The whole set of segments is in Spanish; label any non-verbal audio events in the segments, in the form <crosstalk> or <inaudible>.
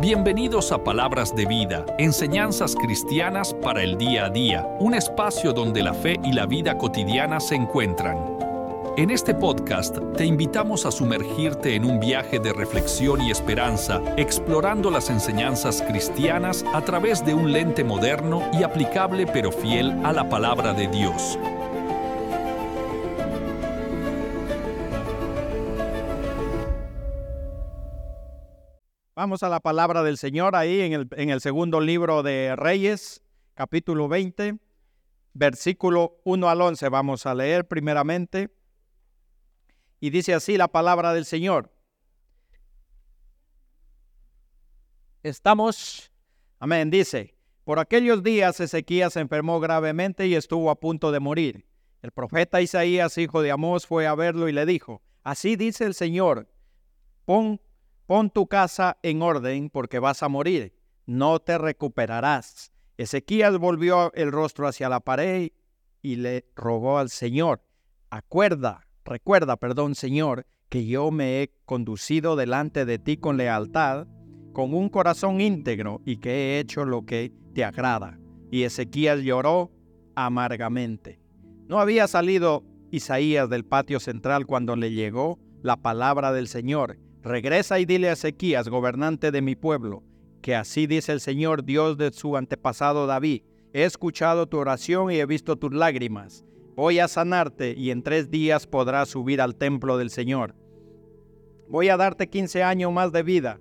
Bienvenidos a Palabras de Vida, enseñanzas cristianas para el día a día, un espacio donde la fe y la vida cotidiana se encuentran. En este podcast te invitamos a sumergirte en un viaje de reflexión y esperanza, explorando las enseñanzas cristianas a través de un lente moderno y aplicable pero fiel a la palabra de Dios. Vamos a la palabra del Señor ahí en el, en el segundo libro de Reyes, capítulo 20, versículo 1 al 11. Vamos a leer primeramente. Y dice así la palabra del Señor. Estamos, amén, dice, por aquellos días Ezequías se enfermó gravemente y estuvo a punto de morir. El profeta Isaías, hijo de Amós, fue a verlo y le dijo, así dice el Señor, pon Pon tu casa en orden porque vas a morir, no te recuperarás. Ezequías volvió el rostro hacia la pared y le rogó al Señor, acuerda, recuerda, perdón, Señor, que yo me he conducido delante de ti con lealtad, con un corazón íntegro y que he hecho lo que te agrada. Y Ezequías lloró amargamente. No había salido Isaías del patio central cuando le llegó la palabra del Señor Regresa y dile a Ezequías, gobernante de mi pueblo, que así dice el Señor Dios de su antepasado David. He escuchado tu oración y he visto tus lágrimas. Voy a sanarte y en tres días podrás subir al templo del Señor. Voy a darte quince años más de vida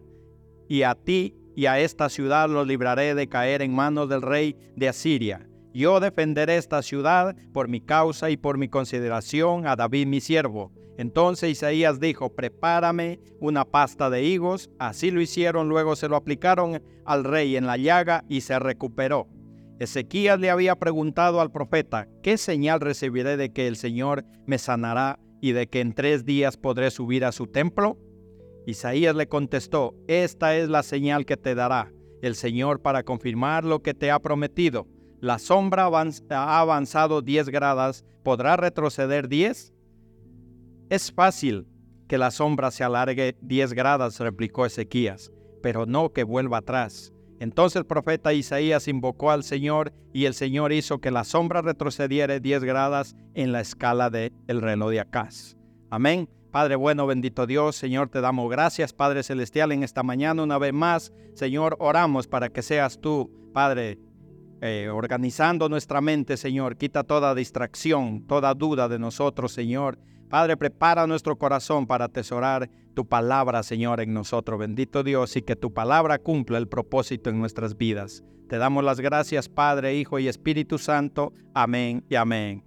y a ti y a esta ciudad los libraré de caer en manos del rey de Asiria. Yo defenderé esta ciudad por mi causa y por mi consideración a David mi siervo entonces Isaías dijo, prepárame una pasta de higos. Así lo hicieron, luego se lo aplicaron al rey en la llaga y se recuperó. Ezequías le había preguntado al profeta, ¿qué señal recibiré de que el Señor me sanará y de que en tres días podré subir a su templo? Isaías le contestó, esta es la señal que te dará el Señor para confirmar lo que te ha prometido. La sombra ha avanzado diez gradas, ¿podrá retroceder diez? Es fácil que la sombra se alargue diez grados, replicó Ezequías, pero no que vuelva atrás. Entonces el profeta Isaías invocó al Señor y el Señor hizo que la sombra retrocediera diez grados en la escala del el reloj de Acaz. Amén. Padre bueno, bendito Dios, Señor, te damos gracias, Padre Celestial, en esta mañana una vez más. Señor, oramos para que seas tú, Padre, eh, organizando nuestra mente, Señor. Quita toda distracción, toda duda de nosotros, Señor. Padre, prepara nuestro corazón para atesorar tu palabra, Señor, en nosotros. Bendito Dios, y que tu palabra cumpla el propósito en nuestras vidas. Te damos las gracias, Padre, Hijo y Espíritu Santo. Amén y amén.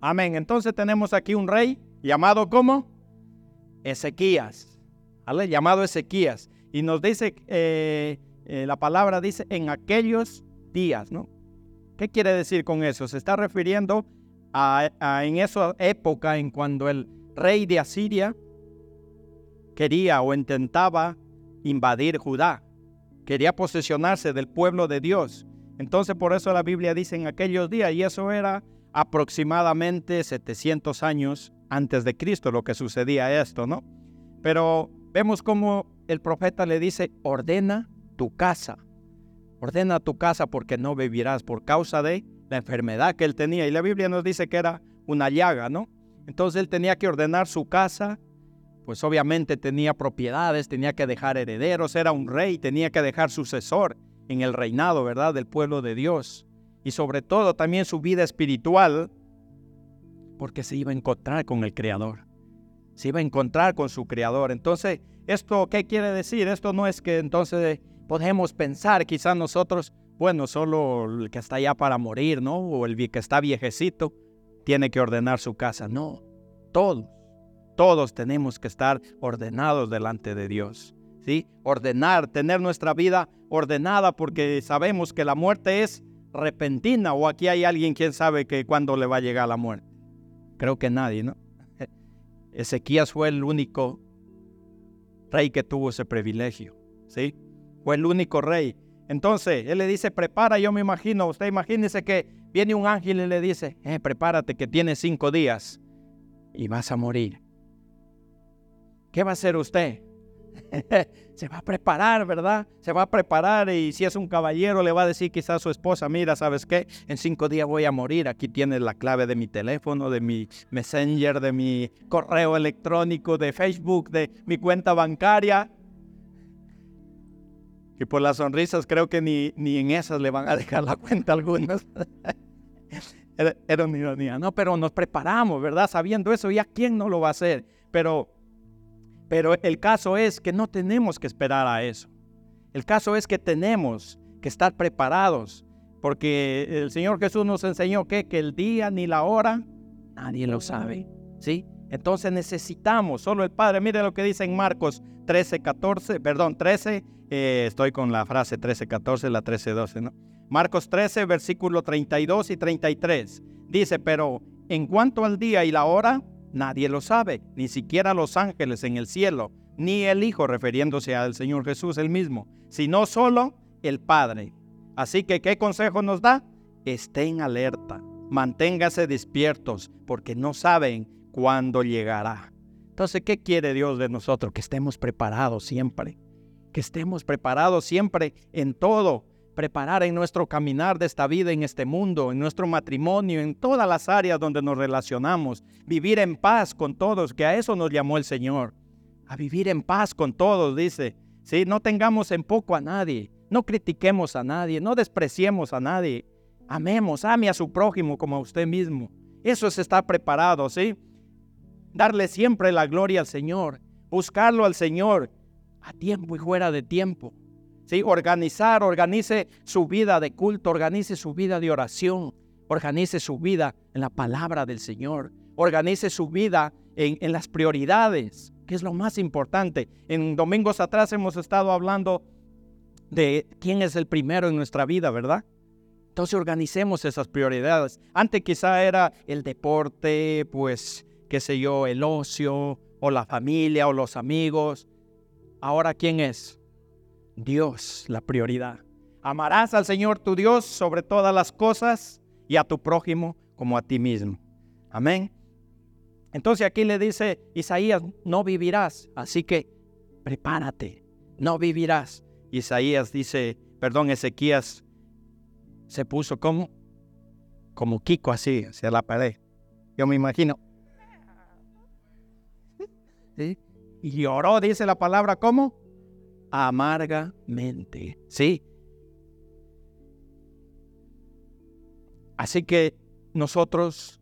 Amén. Entonces tenemos aquí un rey llamado ¿cómo? Ezequías. ¿Vale? Llamado Ezequías. Y nos dice, eh, eh, la palabra dice, en aquellos ¿Qué quiere decir con eso? Se está refiriendo en esa época en cuando el rey de Asiria quería o intentaba invadir Judá, quería posesionarse del pueblo de Dios. Entonces por eso la Biblia dice en aquellos días, y eso era aproximadamente 700 años antes de Cristo lo que sucedía esto, ¿no? Pero vemos como el profeta le dice, ordena tu casa, ordena tu casa porque no vivirás por causa de la enfermedad que él tenía. Y la Biblia nos dice que era una llaga, ¿no? Entonces él tenía que ordenar su casa, pues obviamente tenía propiedades, tenía que dejar herederos, era un rey, tenía que dejar sucesor en el reinado, ¿verdad?, del pueblo de Dios. Y sobre todo también su vida espiritual, porque se iba a encontrar con el Creador. Se iba a encontrar con su Creador. Entonces, ¿esto qué quiere decir? Esto no es que entonces podemos pensar quizás nosotros, bueno, solo el que está allá para morir, ¿no? O el que está viejecito tiene que ordenar su casa. No, todos, todos tenemos que estar ordenados delante de Dios. ¿Sí? Ordenar, tener nuestra vida ordenada porque sabemos que la muerte es repentina o aquí hay alguien quien sabe que cuándo le va a llegar la muerte. Creo que nadie, ¿no? <laughs> Ezequías fue el único rey que tuvo ese privilegio, ¿sí? Fue el único rey entonces, él le dice, prepara, yo me imagino, usted imagínese que viene un ángel y le dice, eh, prepárate que tienes cinco días y vas a morir. ¿Qué va a hacer usted? <laughs> se va a preparar, ¿verdad? Se va a preparar y si es un caballero le va a decir quizás a su esposa, mira, ¿sabes qué? En cinco días voy a morir, aquí tienes la clave de mi teléfono, de mi messenger, de mi correo electrónico, de Facebook, de mi cuenta bancaria. Y por las sonrisas creo que ni, ni en esas le van a dejar la cuenta a algunos. <laughs> era, era una ironía, no, pero nos preparamos, ¿verdad? Sabiendo eso, ¿y a quién no lo va a hacer? Pero pero el caso es que no tenemos que esperar a eso. El caso es que tenemos que estar preparados, porque el Señor Jesús nos enseñó que, que el día ni la hora nadie lo sabe, ¿sí? Entonces necesitamos, solo el Padre, mire lo que dice en Marcos 13, 14, perdón, 13, eh, estoy con la frase 13, 14, la 13, 12, ¿no? Marcos 13, versículo 32 y 33, dice, pero en cuanto al día y la hora, Nadie lo sabe, ni siquiera los ángeles en el cielo, ni el Hijo refiriéndose al Señor Jesús el mismo, sino solo el Padre. Así que, ¿qué consejo nos da? Estén alerta, manténgase despiertos, porque no saben cuándo llegará. Entonces, ¿qué quiere Dios de nosotros? Que estemos preparados siempre, que estemos preparados siempre en todo, preparar en nuestro caminar de esta vida, en este mundo, en nuestro matrimonio, en todas las áreas donde nos relacionamos, vivir en paz con todos, que a eso nos llamó el Señor, a vivir en paz con todos, dice. ¿sí? No tengamos en poco a nadie, no critiquemos a nadie, no despreciemos a nadie, amemos, ame a su prójimo como a usted mismo. Eso es estar preparado, ¿sí? Darle siempre la gloria al Señor, buscarlo al Señor a tiempo y fuera de tiempo. ¿sí? Organizar, organice su vida de culto, organice su vida de oración, organice su vida en la palabra del Señor, organice su vida en, en las prioridades, que es lo más importante. En domingos atrás hemos estado hablando de quién es el primero en nuestra vida, ¿verdad? Entonces organicemos esas prioridades. Antes quizá era el deporte, pues, qué sé yo, el ocio, o la familia, o los amigos. Ahora, ¿quién es? Dios la prioridad. Amarás al Señor tu Dios sobre todas las cosas y a tu prójimo como a ti mismo. Amén. Entonces aquí le dice Isaías, no vivirás, así que prepárate, no vivirás. Isaías dice, perdón, Ezequías se puso como, como Kiko así, hacia la pared. Yo me imagino. <laughs> Y lloró, dice la palabra, ¿cómo? amargamente. ¿Sí? Así que nosotros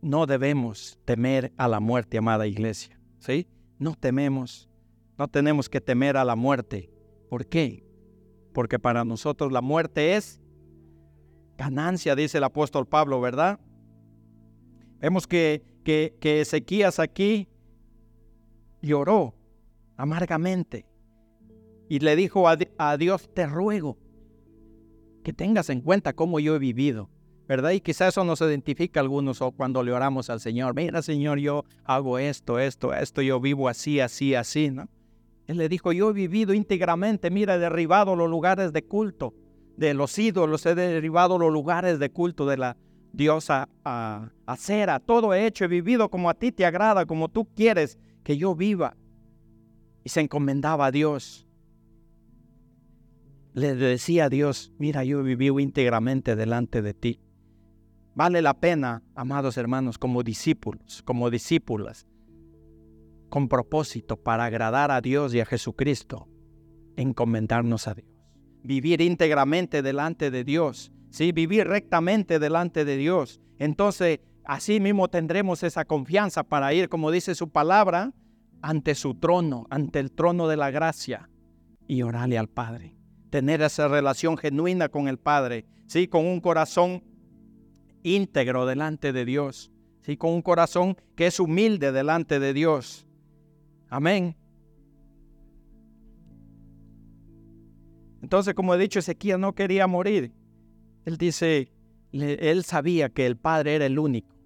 no debemos temer a la muerte, amada iglesia. ¿Sí? No tememos, no tenemos que temer a la muerte. ¿Por qué? Porque para nosotros la muerte es ganancia, dice el apóstol Pablo, ¿verdad? Vemos que, que, que Ezequías aquí lloró amargamente y le dijo a, Dios, te ruego que tengas en cuenta cómo yo he vivido, ¿verdad? Y quizás eso nos identifica a algunos o cuando le oramos al Señor, mira Señor, yo hago esto, esto, esto, yo vivo así, así, así, ¿no? Él le dijo, yo he vivido íntegramente, mira, he derribado los lugares de culto de los ídolos, he derribado los lugares de culto de la diosa a, a Cera, todo he hecho, he vivido como a ti te agrada, como tú quieres que yo viva. Y se encomendaba a Dios le decía a Dios, mira, yo viví íntegramente delante de ti. Vale la pena, amados hermanos, como discípulos, como discípulas, con propósito para agradar a Dios y a Jesucristo, encomendarnos a Dios. Vivir íntegramente delante de Dios, ¿sí? Vivir rectamente delante de Dios. Entonces, así mismo tendremos esa confianza para ir, como dice su palabra, ante su trono, ante el trono de la gracia y orarle al Padre tener esa relación genuina con el Padre, ¿sí? con un corazón íntegro delante de Dios, ¿sí? con un corazón que es humilde delante de Dios. Amén. Entonces, como he dicho, Ezequiel no quería morir. Él dice, él sabía que el Padre era el único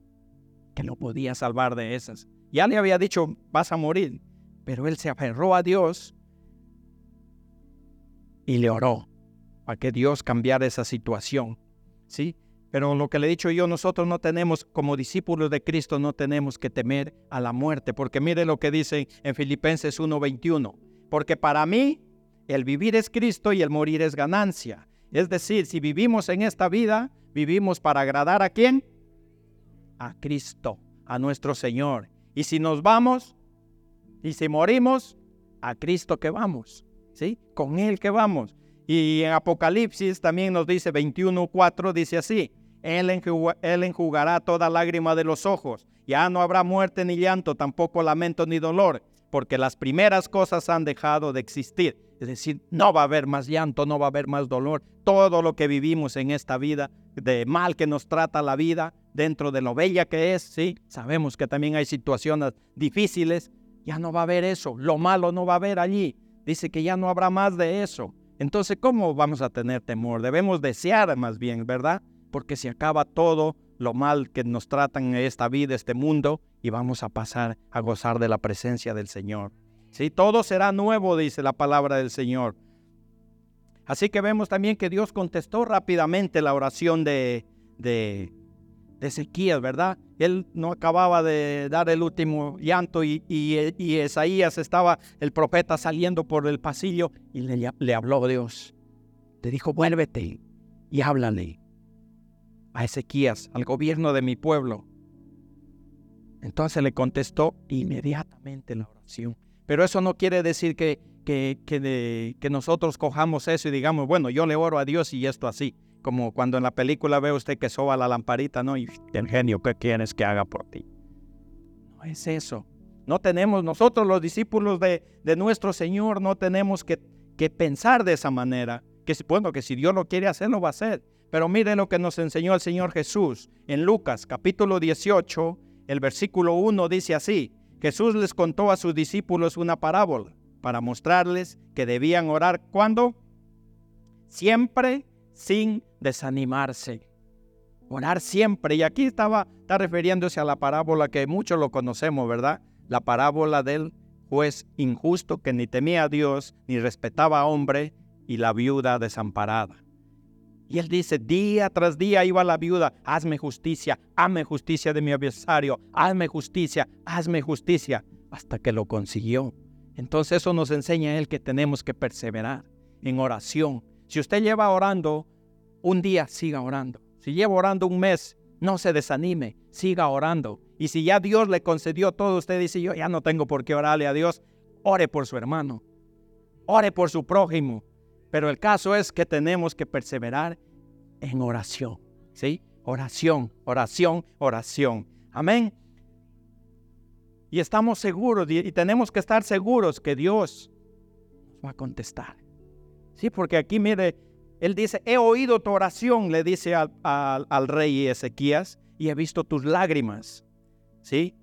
que lo podía salvar de esas. Ya le había dicho, vas a morir, pero él se aferró a Dios y le oró para que Dios cambiara esa situación. ¿Sí? Pero lo que le he dicho yo, nosotros no tenemos, como discípulos de Cristo, no tenemos que temer a la muerte, porque mire lo que dice en Filipenses 1:21. porque para mí el vivir es Cristo y el morir es ganancia. Es decir, si vivimos en esta vida, vivimos para agradar a quién? A Cristo, a nuestro Señor. Y si nos vamos, y si morimos, a Cristo que vamos, ¿sí? Con Él que vamos. Y en Apocalipsis también nos dice 21.4, dice así, él, él enjugará toda lágrima de los ojos. Ya no habrá muerte ni llanto, tampoco lamento ni dolor, porque las primeras cosas han dejado de existir. Es decir, no va a haber más llanto, no va a haber más dolor. Todo lo que vivimos en esta vida, de mal que nos trata la vida, dentro de lo bella que es, sí, sabemos que también hay situaciones difíciles, ya no va a haber eso. Lo malo no va a haber allí. Dice que ya no habrá más de eso. Entonces, ¿cómo vamos a tener temor? Debemos desear más bien, ¿verdad? porque se acaba todo lo mal que nos tratan en esta vida, este mundo, y vamos a pasar a gozar de la presencia del Señor. Sí, todo será nuevo, dice la palabra del Señor. Así que vemos también que Dios contestó rápidamente la oración de, de, de Ezequías, ¿verdad? Él no acababa de dar el último llanto y, y, y Esaías estaba, el profeta, saliendo por el pasillo y le, habló Dios. Le dijo, vuélvete y háblale a Ezequías, al gobierno de mi pueblo. Entonces le contestó inmediatamente la oración. Pero eso no quiere decir que, que, que, nosotros cojamos eso y digamos, bueno, yo le oro a Dios y esto así. Como cuando en la película ve usted que soba la lamparita, ¿no? Y el genio, ¿qué quieres que haga por ti? No es eso. No tenemos, nosotros los discípulos de, de nuestro Señor, no tenemos que, que pensar de esa manera. Que bueno, que si Dios lo quiere hacer, lo va a hacer. Pero miren lo que nos enseñó el Señor Jesús en Lucas capítulo 18, el versículo 1 dice así, Jesús les contó a sus discípulos una parábola para mostrarles que debían orar cuando siempre sin desanimarse. Orar siempre. Y aquí estaba está refiriéndose a la parábola que muchos lo conocemos, ¿verdad? La parábola del juez injusto que ni temía a Dios ni respetaba a hombre y la viuda desamparada. Y él dice, día tras día iba la viuda, hazme justicia, hazme justicia de mi adversario, hazme justicia, hazme justicia, hasta que lo consiguió. Entonces eso nos enseña a él que tenemos que perseverar en oración. Si usted lleva orando un día, siga orando. Si lleva orando un mes, no se desanime, siga orando. Y si ya Dios le concedió todo, usted dice, yo ya no tengo por qué orarle a Dios, ore por su hermano, ore por su prójimo, pero el caso es que tenemos que perseverar en oración. ¿Sí? Oración, oración, oración. Amén. Y estamos seguros y tenemos que estar seguros que Dios nos va a contestar. Sí, porque aquí mire, Él dice, he oído tu oración, le dice al, al rey Ezequías, y he visto tus lágrimas. ¿Sí?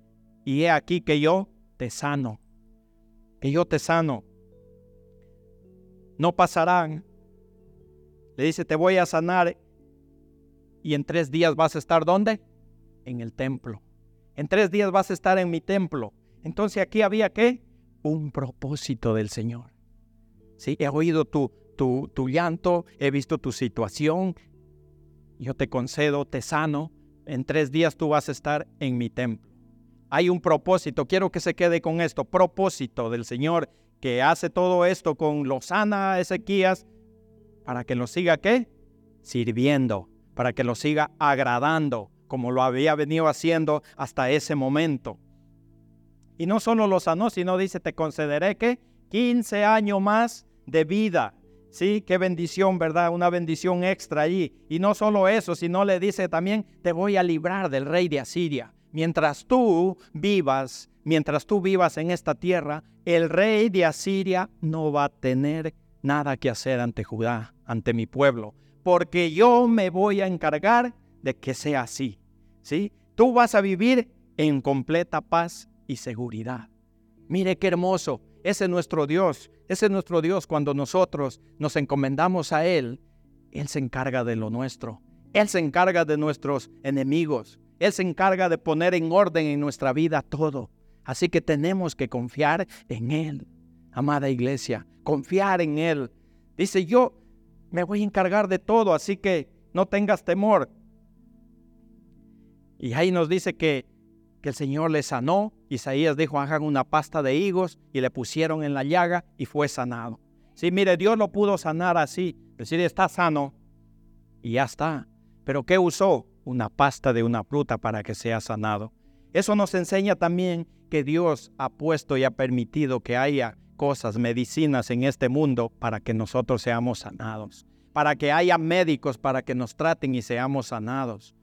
Y he aquí que yo te sano. Que yo te sano no pasarán. Le dice, te voy a sanar y en tres días vas a estar ¿dónde? En el templo. En tres días vas a estar en mi templo. Entonces aquí había qué? Un propósito del Señor. ¿Sí? He oído tu, tu, tu llanto, he visto tu situación. Yo te concedo, te sano. En tres días tú vas a estar en mi templo. Hay un propósito. Quiero que se quede con esto. Propósito del Señor que hace todo esto con Lozana Ezequías para que lo siga qué? Sirviendo, para que lo siga agradando, como lo había venido haciendo hasta ese momento. Y no solo lo sanó, sino dice, te concederé que 15 años más de vida. Sí, qué bendición, ¿verdad? Una bendición extra allí. Y no solo eso, sino le dice también, te voy a librar del rey de Asiria. Mientras tú vivas mientras tú vivas en esta tierra, el rey de Asiria no va a tener nada que hacer ante Judá, ante mi pueblo, porque yo me voy a encargar de que sea así. ¿Sí? Tú vas a vivir en completa paz y seguridad. Mire qué hermoso, ese es nuestro Dios, ese es nuestro Dios cuando nosotros nos encomendamos a Él, Él se encarga de lo nuestro, Él se encarga de nuestros enemigos, Él se encarga de poner en orden en nuestra vida todo. Así que tenemos que confiar en Él, amada iglesia, confiar en Él. Dice, yo me voy a encargar de todo, así que no tengas temor. Y ahí nos dice que, que el Señor le sanó Isaías dijo, hagan una pasta de higos y le pusieron en la llaga y fue sanado. Sí, mire, Dios lo pudo sanar así, decir, está sano y ya está. Pero ¿qué usó? Una pasta de una fruta para que sea sanado. Eso nos enseña también que Dios ha puesto y ha permitido que haya cosas, medicinas en este mundo para que nosotros seamos sanados, para que haya médicos para que nos traten y seamos sanados.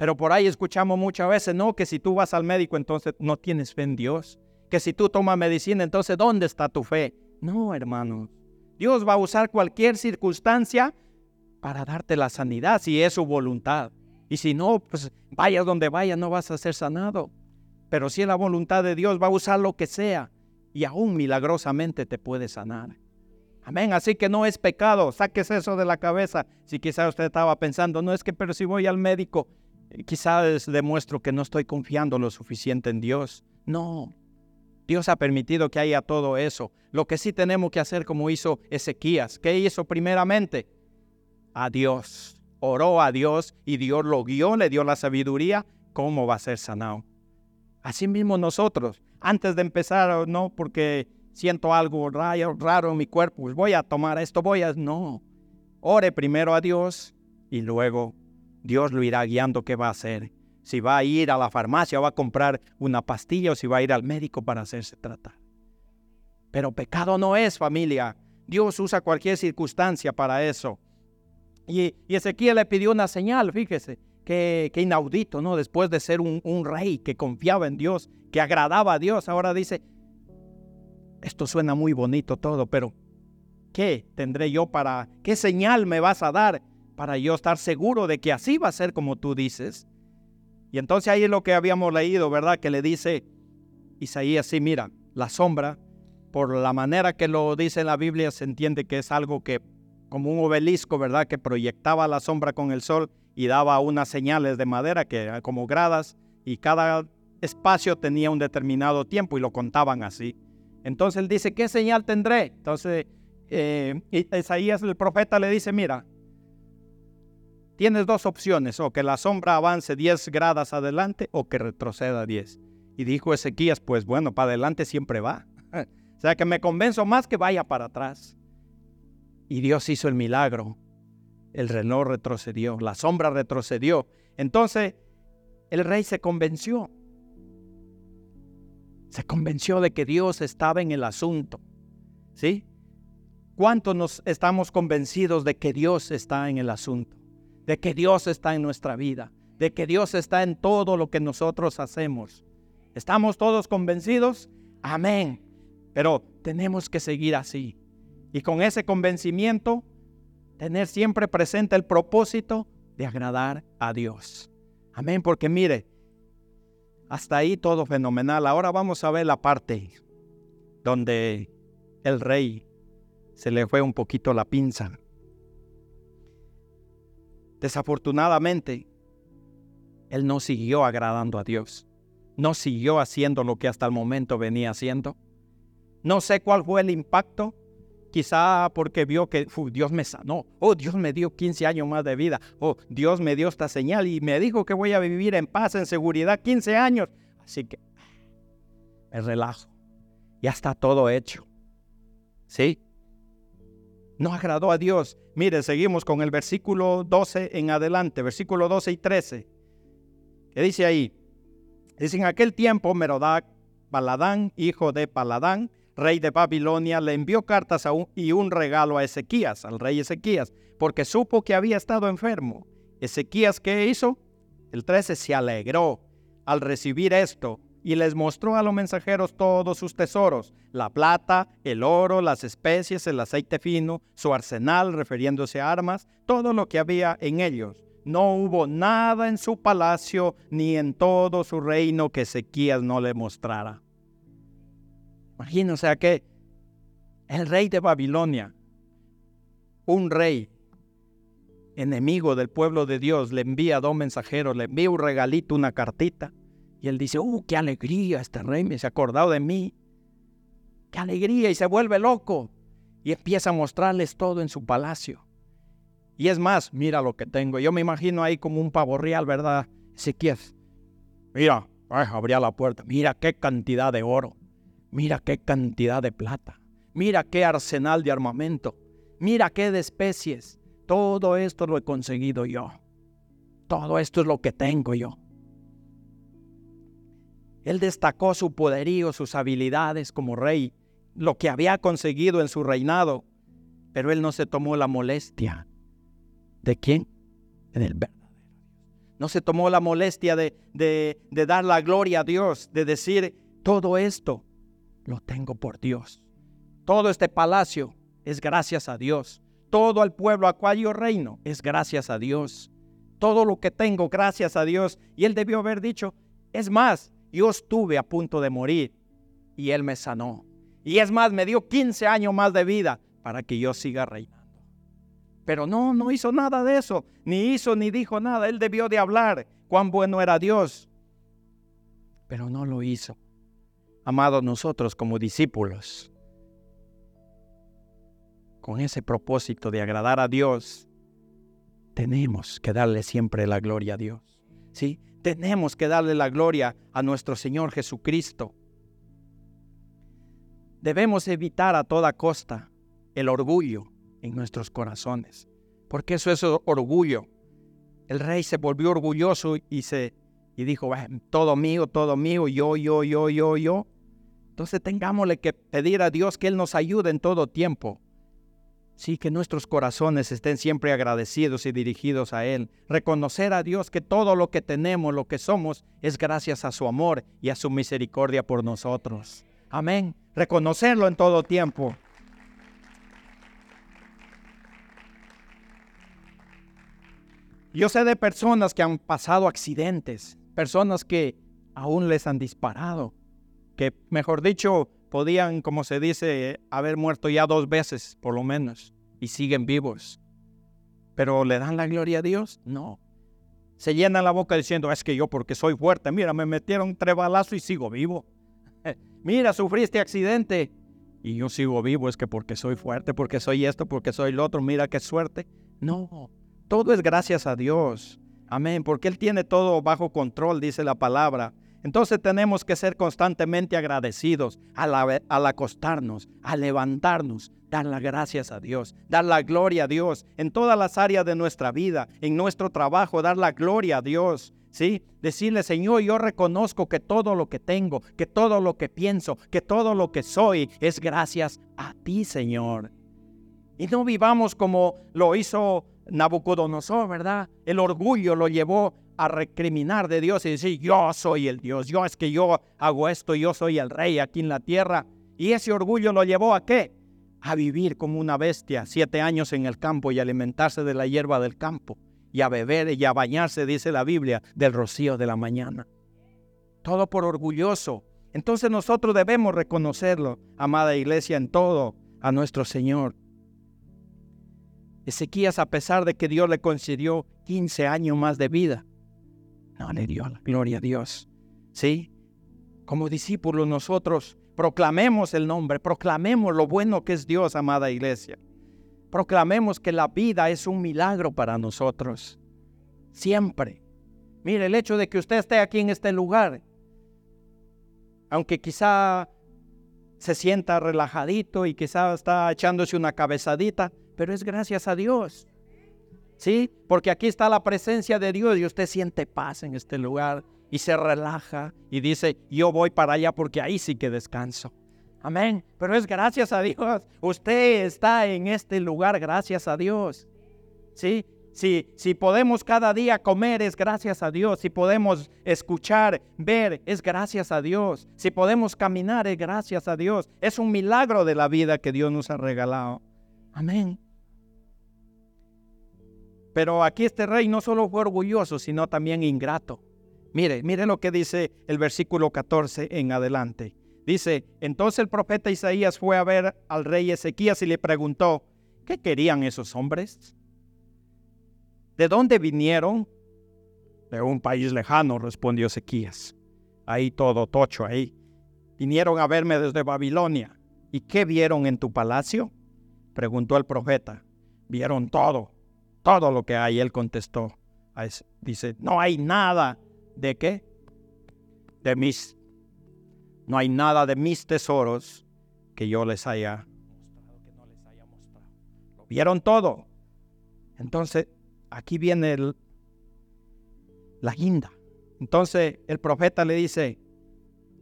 Pero por ahí escuchamos muchas veces, no, que si tú vas al médico entonces no tienes fe en Dios, que si tú tomas medicina entonces ¿dónde está tu fe? No, hermanos. Dios va a usar cualquier circunstancia para darte la sanidad si es su voluntad. Y si no, pues vayas donde vayas, no vas a ser sanado. Pero si es la voluntad de Dios, va a usar lo que sea y aún milagrosamente te puede sanar. Amén. Así que no es pecado. Sáquese eso de la cabeza. Si quizás usted estaba pensando, no es que, pero si voy al médico, quizás demuestro que no estoy confiando lo suficiente en Dios. No. Dios ha permitido que haya todo eso. Lo que sí tenemos que hacer como hizo Ezequías. ¿Qué hizo primeramente? A Dios oró a Dios y Dios lo guió, le dio la sabiduría, ¿cómo va a ser sanado? Así mismo nosotros, antes de empezar, no porque siento algo raro, raro en mi cuerpo, pues voy a tomar esto, voy a... No, ore primero a Dios y luego Dios lo irá guiando qué va a hacer. Si va a ir a la farmacia, va a comprar una pastilla o si va a ir al médico para hacerse tratar. Pero pecado no es familia. Dios usa cualquier circunstancia para eso. Y, Ezequiel le pidió una señal, fíjese, que, inaudito, ¿no? Después de ser un, un rey que confiaba en Dios, que agradaba a Dios, ahora dice, esto suena muy bonito todo, pero ¿qué tendré yo para, qué señal me vas a dar para yo estar seguro de que así va a ser como tú dices? Y entonces ahí es lo que habíamos leído, ¿verdad? Que le dice Isaías, sí, mira, la sombra, por la manera que lo dice la Biblia, se entiende que es algo que como un obelisco, ¿verdad? Que proyectaba la sombra con el sol y daba unas señales de madera que como gradas y cada espacio tenía un determinado tiempo y lo contaban así. Entonces él dice, ¿qué señal tendré? Entonces eh, Isaías el profeta le dice, mira, tienes dos opciones, o que la sombra avance 10 gradas adelante o que retroceda 10. Y dijo Ezequías, pues bueno, para adelante siempre va. <laughs> o sea que me convenzo más que vaya para atrás. Y Dios hizo el milagro. El reloj retrocedió, la sombra retrocedió. Entonces el rey se convenció. Se convenció de que Dios estaba en el asunto. ¿Sí? ¿Cuántos nos estamos convencidos de que Dios está en el asunto? De que Dios está en nuestra vida, de que Dios está en todo lo que nosotros hacemos. ¿Estamos todos convencidos? Amén. Pero tenemos que seguir así. Y con ese convencimiento, tener siempre presente el propósito de agradar a Dios. Amén, porque mire, hasta ahí todo fenomenal. Ahora vamos a ver la parte donde el rey se le fue un poquito la pinza. Desafortunadamente, él no siguió agradando a Dios. No siguió haciendo lo que hasta el momento venía haciendo. No sé cuál fue el impacto Quizá porque vio que Dios me sanó. Oh, Dios me dio 15 años más de vida. Oh, Dios me dio esta señal y me dijo que voy a vivir en paz, en seguridad, 15 años. Así que me relajo. Ya está todo hecho. ¿Sí? No agradó a Dios. Mire, seguimos con el versículo 12 en adelante, versículo 12 y 13. ¿Qué dice ahí? Dice, en aquel tiempo Merodac, Baladán, hijo de Paladán, rey de Babilonia, le envió cartas y un regalo a Ezequías, al rey Ezequías, porque supo que había estado enfermo. Ezequías, ¿qué hizo? El 13 se alegró al recibir esto y les mostró a los mensajeros todos sus tesoros, la plata, el oro, las especies, el aceite fino, su arsenal, refiriéndose a armas, todo lo que había en ellos. No hubo nada en su palacio ni en todo su reino que Ezequías no le mostrara. Imagínense a que el rey de Babilonia, un rey enemigo del pueblo de Dios, le envía a dos mensajeros, le envía un regalito, una cartita, y él dice, ¡uh, qué alegría! Este rey me se ha acordado de mí. ¡Qué alegría! Y se vuelve loco y empieza a mostrarles todo en su palacio. Y es más, mira lo que tengo. Yo me imagino ahí como un pavo real, ¿verdad? Ezequiel. Mira, abría la puerta. Mira qué cantidad de oro. Mira qué cantidad de plata. Mira qué arsenal de armamento. Mira qué de especies. Todo esto lo he conseguido yo. Todo esto es lo que tengo yo. Él destacó su poderío, sus habilidades como rey, lo que había conseguido en su reinado, pero él no se tomó la molestia. ¿De quién? Del verdadero No se tomó la molestia de, de, dar la gloria a Dios, de decir, todo esto lo tengo por Dios. Todo este palacio es gracias a Dios. Todo el pueblo a cual yo reino es gracias a Dios. Todo lo que tengo, gracias a Dios. Y él debió haber dicho, es más, yo estuve a punto de morir y Él me sanó. Y es más, me dio 15 años más de vida para que yo siga reinando. Pero no, no hizo nada de eso. Ni hizo ni dijo nada. Él debió de hablar cuán bueno era Dios. Pero no lo hizo. Amados nosotros como discípulos, con ese propósito de agradar a Dios, tenemos que darle siempre la gloria a Dios. ¿Sí? Tenemos que darle la gloria a nuestro Señor Jesucristo. Debemos evitar a toda costa el orgullo en nuestros corazones, porque eso es orgullo. El rey se volvió orgulloso y se y dijo, todo mío, todo mío, yo, yo, yo, yo, yo. Entonces tengámosle que pedir a Dios que Él nos ayude en todo tiempo Sí, que nuestros corazones estén siempre agradecidos y dirigidos a Él. Reconocer a Dios que todo lo que tenemos, lo que somos, es gracias a su amor y a su misericordia por nosotros. Amén. Reconocerlo en todo tiempo. Yo sé de personas que han pasado accidentes, personas que aún les han disparado, que mejor dicho, podían, como se dice, haber muerto ya dos veces, por lo menos, y siguen vivos. Pero ¿le dan la gloria a Dios? No. Se llenan la boca diciendo, es que yo porque soy fuerte, mira, me metieron tres balazos y sigo vivo. <laughs> mira, sufriste accidente y yo sigo vivo, es que porque soy fuerte, porque soy esto, porque soy lo otro, mira qué suerte. No, todo es gracias a Dios. Amén, porque Él tiene todo bajo control, dice la palabra. Entonces tenemos que ser constantemente agradecidos al, acostarnos, al levantarnos, dar las gracias a Dios, dar la gloria a Dios en todas las áreas de nuestra vida, en nuestro trabajo, dar la gloria a Dios. ¿Sí? Decirle, Señor, yo reconozco que todo lo que tengo, que todo lo que pienso, que todo lo que soy es gracias a ti, Señor. Y no vivamos como lo hizo Nabucodonosor, ¿verdad? El orgullo lo llevó a recriminar de Dios y decir, yo soy el Dios, yo es que yo hago esto, yo soy el rey aquí en la tierra. Y ese orgullo lo llevó a qué? A vivir como una bestia, siete años en el campo y alimentarse de la hierba del campo, y a beber y a bañarse, dice la Biblia, del rocío de la mañana. Todo por orgulloso. Entonces nosotros debemos reconocerlo, amada iglesia, en todo a nuestro Señor. Ezequías, a pesar de que Dios le concedió 15 años más de vida, no gloria a Dios. ¿Sí? Como discípulos nosotros proclamemos el nombre, proclamemos lo bueno que es Dios, amada iglesia. Proclamemos que la vida es un milagro para nosotros. Siempre. Mire, el hecho de que usted esté aquí en este lugar, aunque quizá se sienta relajadito y quizá está echándose una cabezadita, pero es gracias a Dios. ¿Sí? Porque aquí está la presencia de Dios y usted siente paz en este lugar y se relaja y dice, yo voy para allá porque ahí sí que descanso. Amén. Pero es gracias a Dios. Usted está en este lugar gracias a Dios. ¿Sí? Si, si podemos cada día comer es gracias a Dios. Si podemos escuchar, ver, es gracias a Dios. Si podemos caminar es gracias a Dios. Es un milagro de la vida que Dios nos ha regalado. Amén. Pero aquí este rey no solo fue orgulloso, sino también ingrato. Mire, mire lo que dice el versículo 14 en adelante. Dice, entonces el profeta Isaías fue a ver al rey Ezequías y le preguntó, ¿qué querían esos hombres? ¿De dónde vinieron? De un país lejano, respondió Ezequías. Ahí todo tocho, ahí. Vinieron a verme desde Babilonia. ¿Y qué vieron en tu palacio? Preguntó el profeta. Vieron todo todo lo que hay. Él contestó. Dice, no hay nada de qué? de mis, no hay nada de mis tesoros que yo les haya mostrado. Lo vieron todo. Entonces, aquí viene la guinda. Entonces el profeta le dice,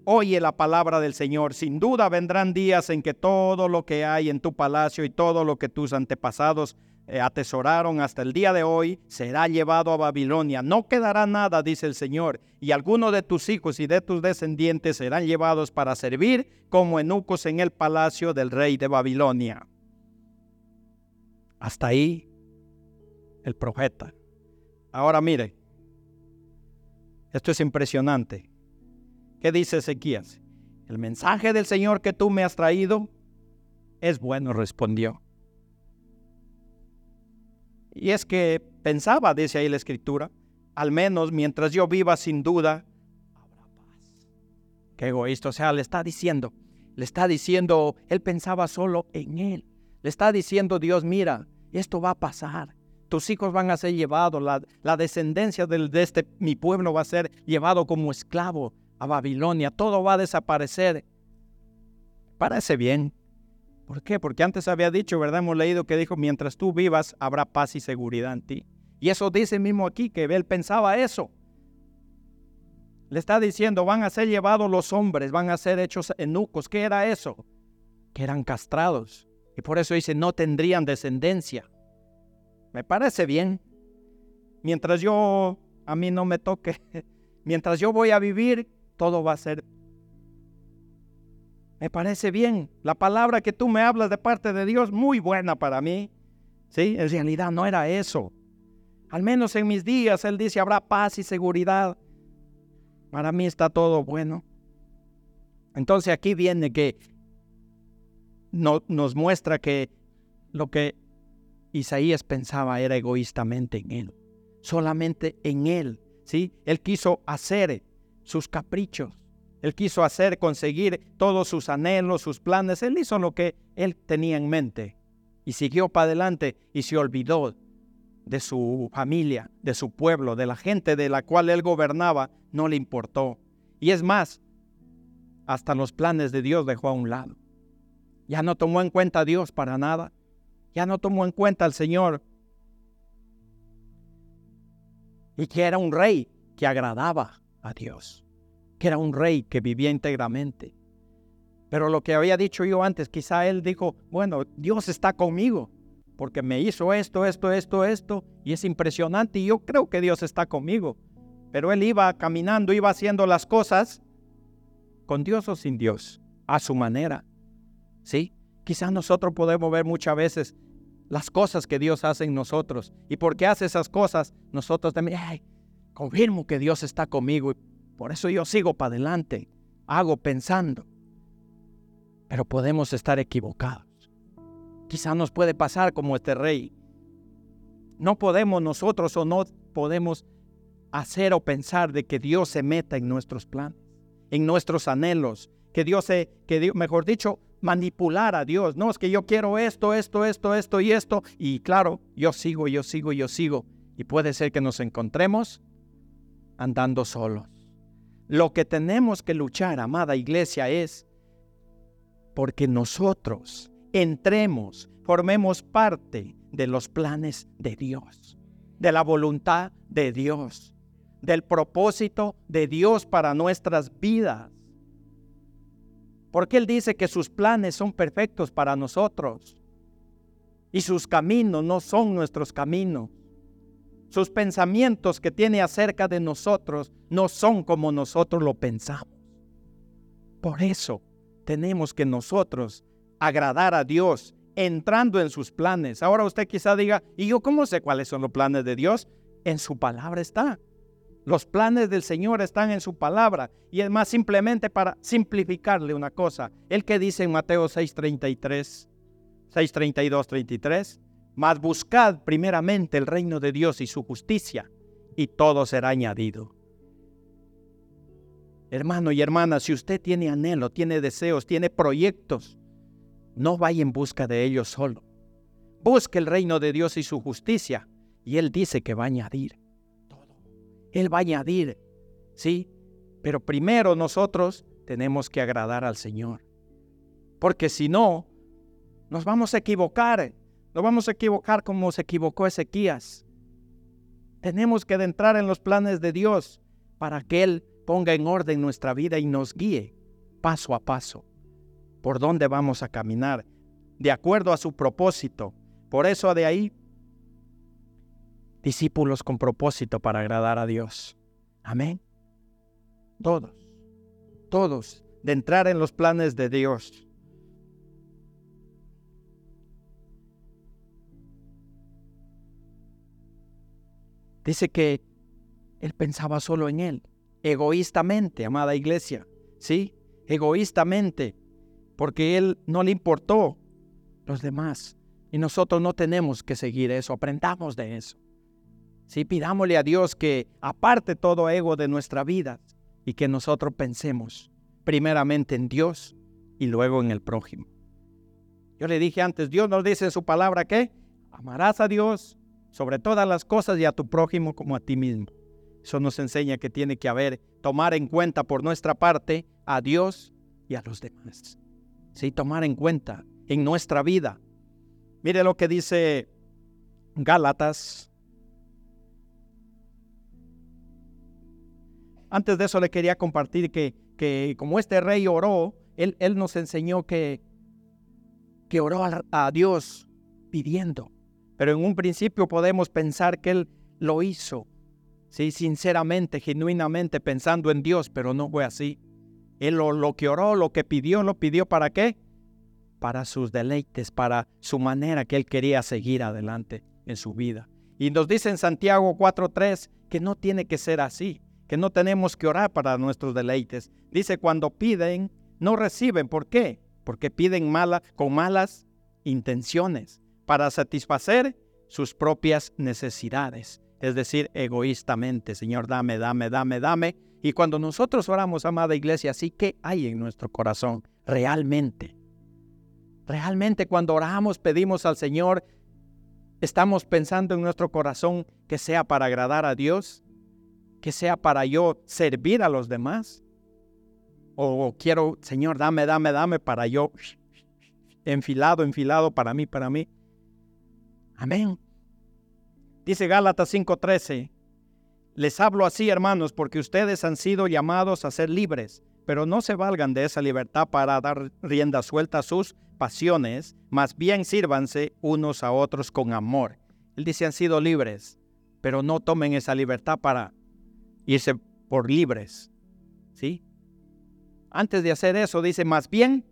oye la palabra del Señor, sin duda vendrán días en que todo lo que hay en tu palacio y todo lo que tus antepasados atesoraron hasta el día de hoy será llevado a Babilonia. No quedará nada, dice el Señor, y algunos de tus hijos y de tus descendientes serán llevados para servir como eunucos en el palacio del rey de Babilonia. Hasta ahí el profeta. Ahora mire, esto es impresionante. ¿Qué dice Ezequías? El mensaje del Señor que tú me has traído es bueno, respondió. Y es que pensaba, dice ahí la escritura, al menos mientras yo viva sin duda, habrá paz. Qué egoísta, o sea, le está diciendo, le está diciendo, él pensaba solo en él. Le está diciendo Dios, mira, esto va a pasar tus hijos van a ser llevados, la, descendencia de, de este mi pueblo va a ser llevado como esclavo a Babilonia, todo va a desaparecer. Parece bien. ¿Por qué? Porque antes había dicho, ¿verdad? Hemos leído que dijo, mientras tú vivas, habrá paz y seguridad en ti. Y eso dice mismo aquí, que él pensaba eso. Le está diciendo, van a ser llevados los hombres, van a ser hechos eunucos. ¿Qué era eso? Que eran castrados. Y por eso dice, no tendrían descendencia. Me parece bien. Mientras yo, a mí no me toque, <laughs> mientras yo voy a vivir, todo va a ser. Me parece bien. La palabra que tú me hablas de parte de Dios, muy buena para mí. Sí, en realidad no era eso. Al menos en mis días, Él dice, habrá paz y seguridad. Para mí está todo bueno. Entonces aquí viene que no, nos muestra que lo que Isaías pensaba era egoístamente en él, solamente en él, ¿sí? Él quiso hacer sus caprichos, él quiso hacer, conseguir todos sus anhelos, sus planes, él hizo lo que él tenía en mente y siguió para adelante y se olvidó de su familia, de su pueblo, de la gente de la cual él gobernaba, no le importó. Y es más, hasta los planes de Dios dejó a un lado. Ya no tomó en cuenta a Dios para nada ya no tomó en cuenta al Señor. Y que era un rey que agradaba a Dios, que era un rey que vivía íntegramente. Pero lo que había dicho yo antes, quizá él dijo, bueno, Dios está conmigo, porque me hizo esto, esto, esto, esto, y es impresionante, y yo creo que Dios está conmigo. Pero él iba caminando, iba haciendo las cosas con Dios o sin Dios, a su manera. ¿Sí? Quizás nosotros podemos ver muchas veces las cosas que Dios hace en nosotros. Y porque hace esas cosas, nosotros también, confirmo que Dios está conmigo. Por eso yo sigo para adelante, hago pensando. Pero podemos estar equivocados. Quizás nos puede pasar como este rey. No podemos nosotros o no podemos hacer o pensar de que Dios se meta en nuestros planes, en nuestros anhelos, que Dios se, que Dios, mejor dicho, manipular a Dios. No, es que yo quiero esto, esto, esto, esto y esto. Y claro, yo sigo, yo sigo, yo sigo. Y puede ser que nos encontremos andando solos. Lo que tenemos que luchar, amada iglesia, es porque nosotros entremos, formemos parte de los planes de Dios, de la voluntad de Dios, del propósito de Dios para nuestras vidas. Porque Él dice que sus planes son perfectos para nosotros. Y sus caminos no son nuestros caminos. Sus pensamientos que tiene acerca de nosotros no son como nosotros lo pensamos. Por eso tenemos que nosotros agradar a Dios entrando en sus planes. Ahora usted quizá diga, ¿y yo cómo sé cuáles son los planes de Dios? En su palabra está. Los planes del Señor están en su palabra. Y es más, simplemente para simplificarle una cosa. El que dice en Mateo 6:33, 6:32, 33, mas buscad primeramente el reino de Dios y su justicia, y todo será añadido. Hermano y hermana, si usted tiene anhelo, tiene deseos, tiene proyectos, no vaya en busca de ellos solo. Busque el reino de Dios y su justicia, y Él dice que va a añadir. Él va a añadir, ¿sí? Pero primero nosotros tenemos que agradar al Señor. Porque si no, nos vamos a equivocar. Nos vamos a equivocar como se equivocó Ezequías. Tenemos que entrar en los planes de Dios para que Él ponga en orden nuestra vida y nos guíe paso a paso por dónde vamos a caminar, de acuerdo a su propósito. Por eso de ahí, discípulos con propósito para agradar a Dios. Amén. Todos, todos, de entrar en los planes de Dios. Dice que él pensaba solo en él, egoístamente, amada iglesia, ¿sí? Egoístamente, porque él no le importó los demás. Y nosotros no tenemos que seguir eso, aprendamos de eso. Sí, pidámosle a Dios que aparte todo ego de nuestra vida y que nosotros pensemos primeramente en Dios y luego en el prójimo. Yo le dije antes, Dios nos dice en su palabra que amarás a Dios sobre todas las cosas y a tu prójimo como a ti mismo. Eso nos enseña que tiene que haber, tomar en cuenta por nuestra parte a Dios y a los demás. Sí, tomar en cuenta en nuestra vida. Mire lo que dice Gálatas. Antes de eso le quería compartir que, que como este rey oró, él, él nos enseñó que, que oró a, a Dios pidiendo pero en un principio podemos pensar que Él lo hizo, sí, sinceramente, genuinamente, pensando en Dios, pero no fue así. Él lo, que oró, lo que pidió, lo pidió para qué? Para sus deleites, para su manera que Él quería seguir adelante en su vida. Y nos dice en Santiago 4.3 que no tiene que ser así, que no tenemos que orar para nuestros deleites. Dice, cuando piden, no reciben. ¿Por qué? Porque piden mala, con malas intenciones para satisfacer sus propias necesidades, es decir, egoístamente, Señor, dame, dame, dame, dame. Y cuando nosotros oramos, amada iglesia, ¿sí qué hay en nuestro corazón realmente? Realmente cuando oramos, pedimos al Señor, estamos pensando en nuestro corazón que sea para agradar a Dios, que sea para yo servir a los demás. O quiero, Señor, dame, dame, dame para yo enfilado, enfilado para mí, para mí. Amén. Dice Gálatas 5:13, les hablo así, hermanos, porque ustedes han sido llamados a ser libres, pero no se valgan de esa libertad para dar rienda suelta a sus pasiones, más bien sírvanse unos a otros con amor. Él dice, han sido libres, pero no tomen esa libertad para irse por libres. ¿Sí? Antes de hacer eso, dice, más bien,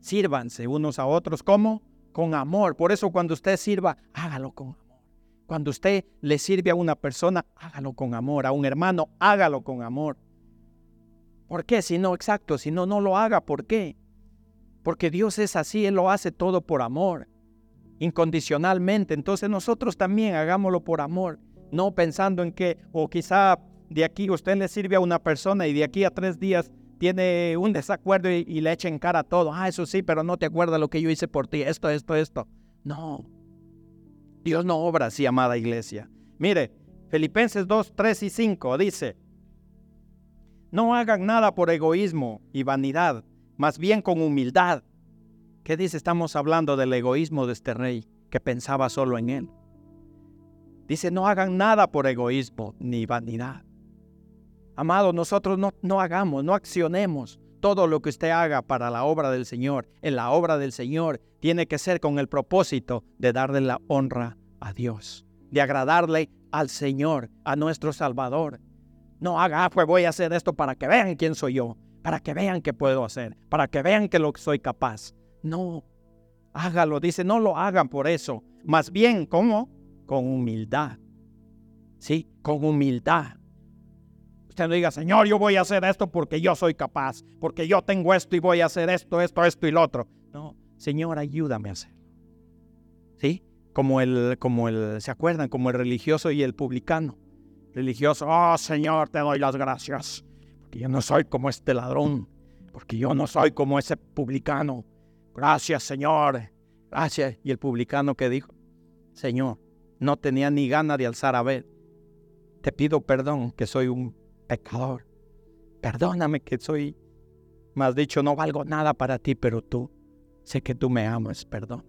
sírvanse unos a otros como con amor. Por eso cuando usted sirva, hágalo con amor. Cuando usted le sirve a una persona, hágalo con amor. A un hermano, hágalo con amor. ¿Por qué? Si no, exacto, si no, no lo haga. ¿Por qué? Porque Dios es así, Él lo hace todo por amor, incondicionalmente. Entonces nosotros también hagámoslo por amor, no pensando en que, o quizá de aquí usted le sirve a una persona y de aquí a tres días tiene un desacuerdo y, le echa en cara todo. Ah, eso sí, pero no te acuerdas lo que yo hice por ti. Esto, esto, esto. No. Dios no obra así, amada iglesia. Mire, Filipenses 2, 3 y 5 dice, no hagan nada por egoísmo y vanidad, más bien con humildad. ¿Qué dice? Estamos hablando del egoísmo de este rey que pensaba solo en él. Dice, no hagan nada por egoísmo ni vanidad, Amado, nosotros no, no hagamos, no accionemos todo lo que usted haga para la obra del Señor. En la obra del Señor tiene que ser con el propósito de darle la honra a Dios, de agradarle al Señor, a nuestro Salvador. No haga, ah, pues voy a hacer esto para que vean quién soy yo, para que vean qué puedo hacer, para que vean que lo soy capaz. No, hágalo, dice, no lo hagan por eso. Más bien, ¿cómo? Con humildad. Sí, con humildad No diga, Señor, yo voy a hacer esto porque yo soy capaz, porque yo tengo esto y voy a hacer esto, esto, esto y lo otro. No, Señor, ayúdame a hacerlo. ¿Sí? Como el, como el, ¿se acuerdan? Como el religioso y el publicano. Religioso, oh Señor, te doy las gracias, porque yo no soy como este ladrón, porque yo no soy como ese publicano. Gracias, Señor. Gracias. Y el publicano que dijo, Señor, no tenía ni gana de alzar a ver. Te pido perdón que soy un pecador. perdóname que soy, más dicho, no valgo nada para ti, pero tú, sé que tú me amas, perdóname.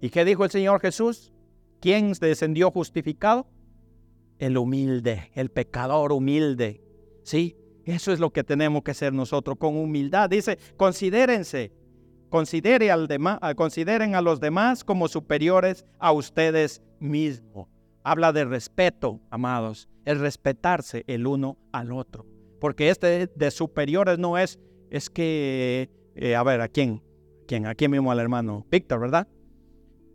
¿Y qué dijo el Señor Jesús? ¿Quién descendió justificado? El humilde, el pecador humilde. Sí, eso es lo que tenemos que hacer nosotros con humildad. Dice, considérense, considere al consideren a los demás como superiores a ustedes mismos. Habla de respeto, amados, el respetarse el uno al otro. Porque este de superiores no es, es que, eh, a ver, ¿a quién? ¿Quién? Aquí mismo al hermano Víctor, ¿verdad?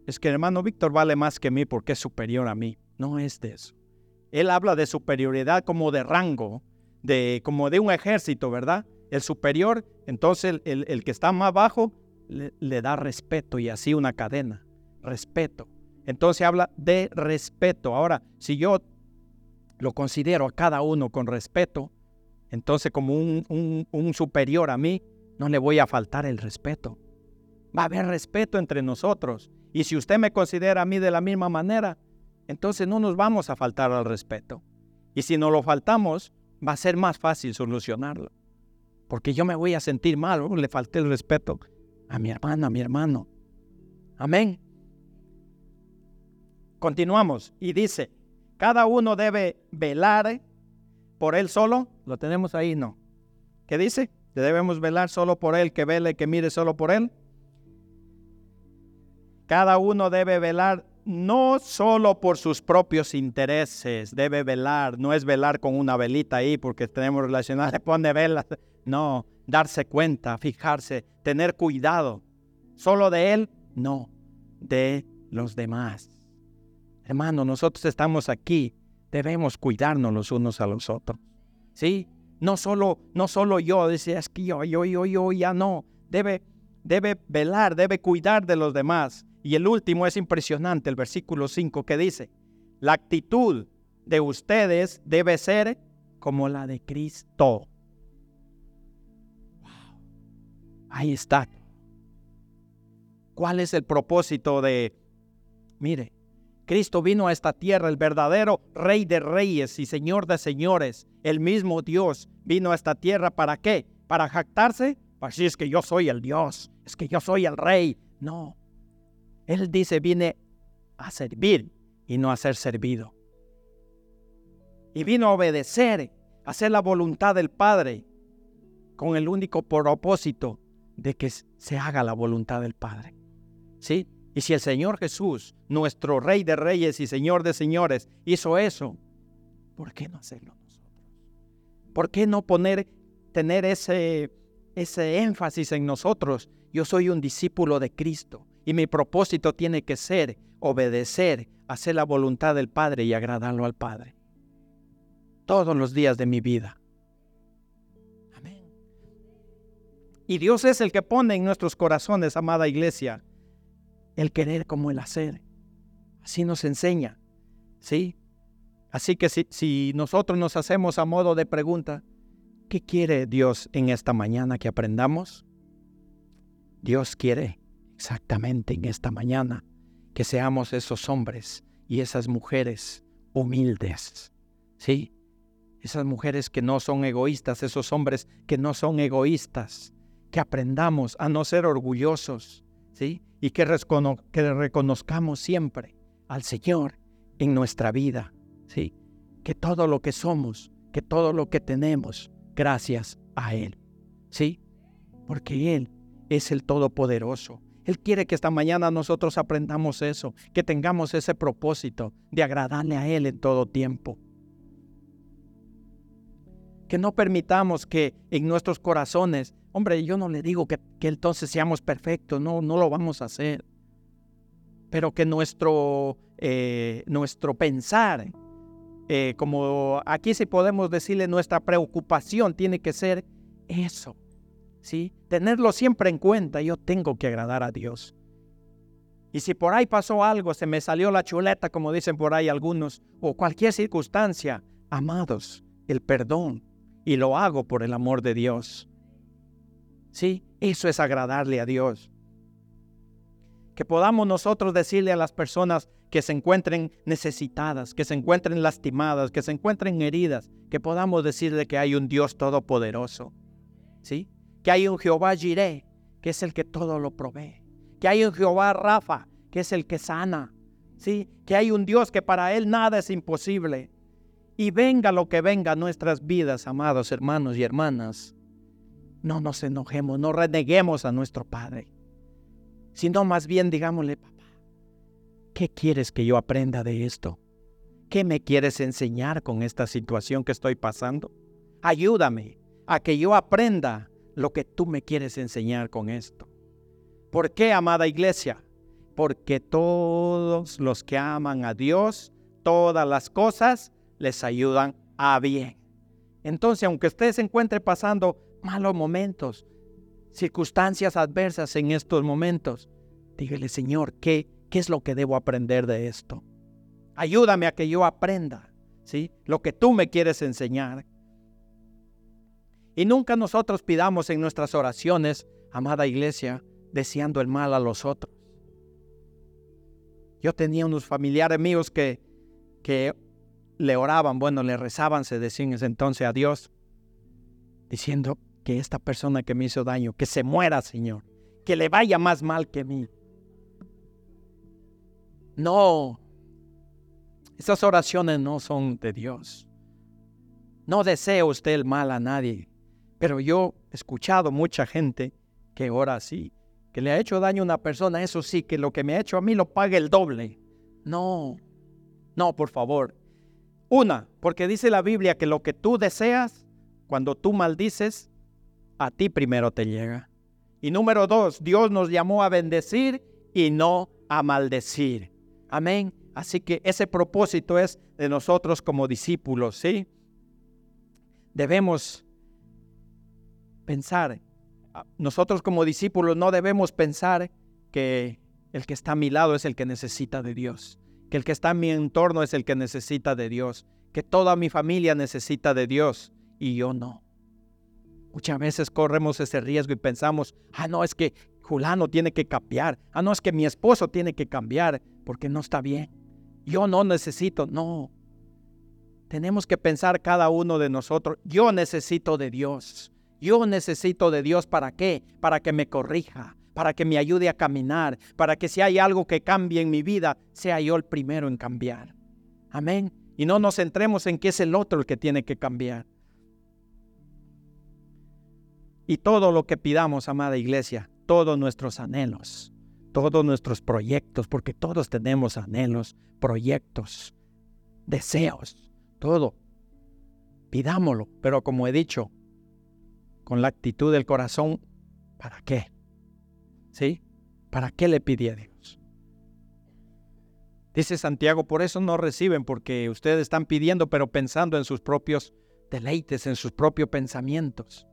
Es que el hermano Víctor vale más que mí porque es superior a mí. No es de eso. Él habla de superioridad como de rango, de, como de un ejército, ¿verdad? El superior, entonces el, que está más bajo le, da respeto y así una cadena. Respeto. Entonces habla de respeto. Ahora, si yo lo considero a cada uno con respeto, entonces como un, un superior a mí, no le voy a faltar el respeto. Va a haber respeto entre nosotros. Y si usted me considera a mí de la misma manera, entonces no nos vamos a faltar al respeto. Y si no lo faltamos, va a ser más fácil solucionarlo. Porque yo me voy a sentir mal, oh, le falté el respeto a mi hermana, a mi hermano. Amén. Continuamos y dice, cada uno debe velar por él solo. ¿Lo tenemos ahí? No. ¿Qué dice? Debemos velar solo por él, que vele, que mire solo por él. Cada uno debe velar no solo por sus propios intereses, debe velar, no es velar con una velita ahí porque tenemos relacionadas, <laughs> se pone velas, no, darse cuenta, fijarse, tener cuidado, solo de él, no, de los demás. Hermano, nosotros estamos aquí, debemos cuidarnos los unos a los otros, ¿sí? No solo, no solo yo, decía, es que yo, yo, yo, yo, ya no, debe, debe velar, debe cuidar de los demás. Y el último es impresionante, el versículo 5 que dice, la actitud de ustedes debe ser como la de Cristo. Ahí está. ¿Cuál es el propósito de, mire, Cristo vino a esta tierra, el verdadero Rey de Reyes y Señor de Señores, el mismo Dios vino a esta tierra para qué? Para jactarse, para decir es que yo soy el Dios, es que yo soy el Rey. No, él dice, viene a servir y no a ser servido. Y vino a obedecer, a hacer la voluntad del Padre, con el único propósito de que se haga la voluntad del Padre. ¿Sí? Y si el Señor Jesús, nuestro Rey de Reyes y Señor de Señores, hizo eso, ¿por qué no hacerlo nosotros? ¿Por qué no poner, tener ese, ese énfasis en nosotros? Yo soy un discípulo de Cristo. Y mi propósito tiene que ser obedecer, hacer la voluntad del Padre y agradarlo al Padre. Todos los días de mi vida. Amén. Y Dios es el que pone en nuestros corazones, amada iglesia, el querer como el hacer. Así nos enseña. ¿Sí? Así que si, nosotros nos hacemos a modo de pregunta, ¿qué quiere Dios en esta mañana que aprendamos? Dios quiere exactamente en esta mañana, que seamos esos hombres y esas mujeres humildes, ¿sí? Esas mujeres que no son egoístas, esos hombres que no son egoístas, que aprendamos a no ser orgullosos, Y que, que reconozcamos siempre al Señor en nuestra vida, ¿sí? Que todo lo que somos, que todo lo que tenemos, gracias a Él, ¿sí? Porque Él es el Todopoderoso. Él quiere que esta mañana nosotros aprendamos eso, que tengamos ese propósito de agradarle a Él en todo tiempo. Que no permitamos que en nuestros corazones, hombre, yo no le digo que, entonces seamos perfectos, no, no lo vamos a hacer. Pero que nuestro, eh, nuestro pensar, eh, como aquí sí podemos decirle, nuestra preocupación tiene que ser eso ¿sí? Tenerlo siempre en cuenta, yo tengo que agradar a Dios. Y si por ahí pasó algo, se me salió la chuleta, como dicen por ahí algunos, o cualquier circunstancia, amados, el perdón, y lo hago por el amor de Dios. Sí, eso es agradarle a Dios. que podamos nosotros decirle a las personas que se encuentren necesitadas, que se encuentren lastimadas, que se encuentren heridas, que podamos decirle que hay un Dios todopoderoso, ¿sí? Que hay un Jehová Jireh, que es el que todo lo provee, que hay un Jehová Rafa, que es el que sana, ¿sí? Que hay un Dios que para él nada es imposible. Y venga lo que venga a nuestras vidas, amados hermanos y hermanas, no nos enojemos, no reneguemos a nuestro Padre sino más bien digámosle, papá, ¿qué quieres que yo aprenda de esto? ¿Qué me quieres enseñar con esta situación que estoy pasando? Ayúdame a que yo aprenda lo que tú me quieres enseñar con esto. ¿Por qué, amada iglesia? Porque todos los que aman a Dios, todas las cosas les ayudan a bien. Entonces, aunque usted se encuentre pasando malos momentos, circunstancias adversas en estos momentos, dígale, Señor, ¿qué, ¿qué es lo que debo aprender de esto? Ayúdame a que yo aprenda, ¿sí? Lo que tú me quieres enseñar. Y nunca nosotros pidamos en nuestras oraciones, amada iglesia, deseando el mal a los otros. Yo tenía unos familiares míos que, que le oraban, bueno, le rezaban, se decían en ese entonces a Dios, diciendo, que esta persona que me hizo daño, que se muera, Señor, que le vaya más mal que mí. No, esas oraciones no son de Dios. No desea usted el mal a nadie, pero yo he escuchado mucha gente que ora así, que le ha hecho daño a una persona, eso sí, que lo que me ha hecho a mí lo pague el doble. No, no, por favor. Una, porque dice la Biblia que lo que tú deseas, cuando tú maldices, a ti primero te llega. Y número dos, Dios nos llamó a bendecir y no a maldecir. Amén. Así que ese propósito es de nosotros como discípulos, ¿sí? Debemos pensar, ah, nosotros como discípulos no debemos pensar que el que está a mi lado es el que necesita de Dios, que el que está en mi entorno es el que necesita de Dios, que toda mi familia necesita de Dios y yo no. Muchas veces corremos ese riesgo y pensamos, ah, no, es que Julano tiene que cambiar, ah, no, es que mi esposo tiene que cambiar porque no está bien. Yo no necesito, no. Tenemos que pensar cada uno de nosotros, yo necesito de Dios. Yo necesito de Dios para qué? Para que me corrija, para que me ayude a caminar, para que si hay algo que cambie en mi vida, sea yo el primero en cambiar. Amén. Y no nos centremos en que es el otro el que tiene que cambiar. Y todo lo que pidamos, amada iglesia, todos nuestros anhelos, todos nuestros proyectos, porque todos tenemos anhelos, proyectos, deseos, todo. Pidámoslo, pero como he dicho, con la actitud del corazón, ¿para qué? ¿Sí? ¿Para qué le pide a Dios? Dice Santiago, por eso no reciben, porque ustedes están pidiendo, pero pensando en sus propios deleites, en sus propios pensamientos.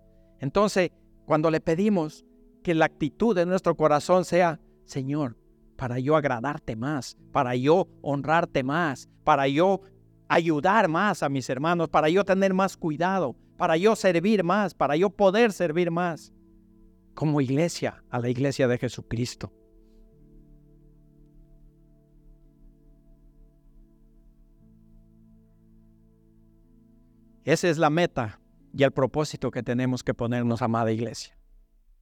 Entonces, cuando le pedimos que la actitud de nuestro corazón sea, Señor, para yo agradarte más, para yo honrarte más, para yo ayudar más a mis hermanos, para yo tener más cuidado, para yo servir más, para yo poder servir más como iglesia a la iglesia de Jesucristo. Esa es la meta y el propósito que tenemos que ponernos, amada iglesia.